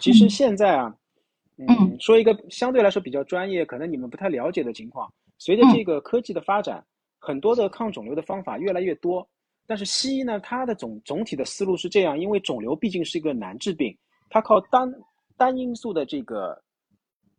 其实现在啊，嗯，说一个相对来说比较专业，可能你们不太了解的情况，随着这个科技的发展，很多的抗肿瘤的方法越来越多。但是西医呢，它的总总体的思路是这样，因为肿瘤毕竟是一个难治病，它靠单单因素的这个，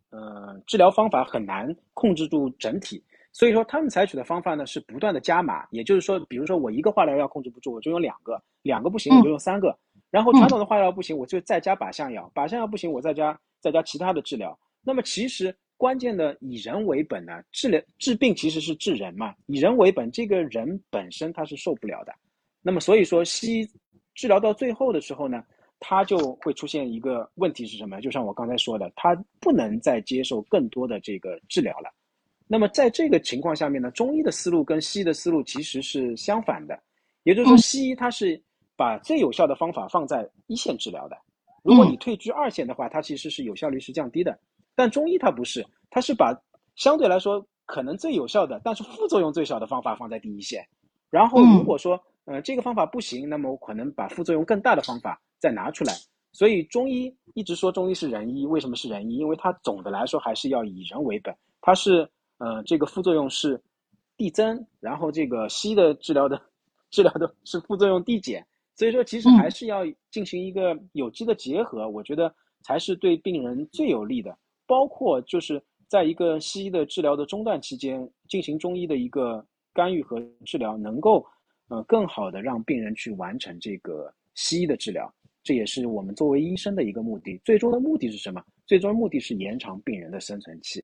呃，治疗方法很难控制住整体，所以说他们采取的方法呢是不断的加码，也就是说，比如说我一个化疗药控制不住，我就用两个，两个不行我就用三个，然后传统的化疗不行，我就再加靶向药，靶向药不行我再加再加其他的治疗。那么其实关键的以人为本呢，治疗治病其实是治人嘛，以人为本，这个人本身他是受不了的。那么所以说西医治疗到最后的时候呢，他就会出现一个问题是什么？就像我刚才说的，他不能再接受更多的这个治疗了。那么在这个情况下面呢，中医的思路跟西医的思路其实是相反的，也就是说西医它是把最有效的方法放在一线治疗的，如果你退居二线的话，它其实是有效率是降低的。但中医它不是，它是把相对来说可能最有效的，但是副作用最小的方法放在第一线。然后如果说，呃，这个方法不行，那么我可能把副作用更大的方法再拿出来。所以中医一直说中医是仁医，为什么是仁医？因为它总的来说还是要以人为本，它是呃这个副作用是递增，然后这个西医的治疗的治疗的是副作用递减。所以说其实还是要进行一个有机的结合，我觉得才是对病人最有利的。包括就是在一个西医的治疗的中断期间，进行中医的一个干预和治疗，能够呃更好的让病人去完成这个西医的治疗，这也是我们作为医生的一个目的。最终的目的是什么？最终目的是延长病人的生存期。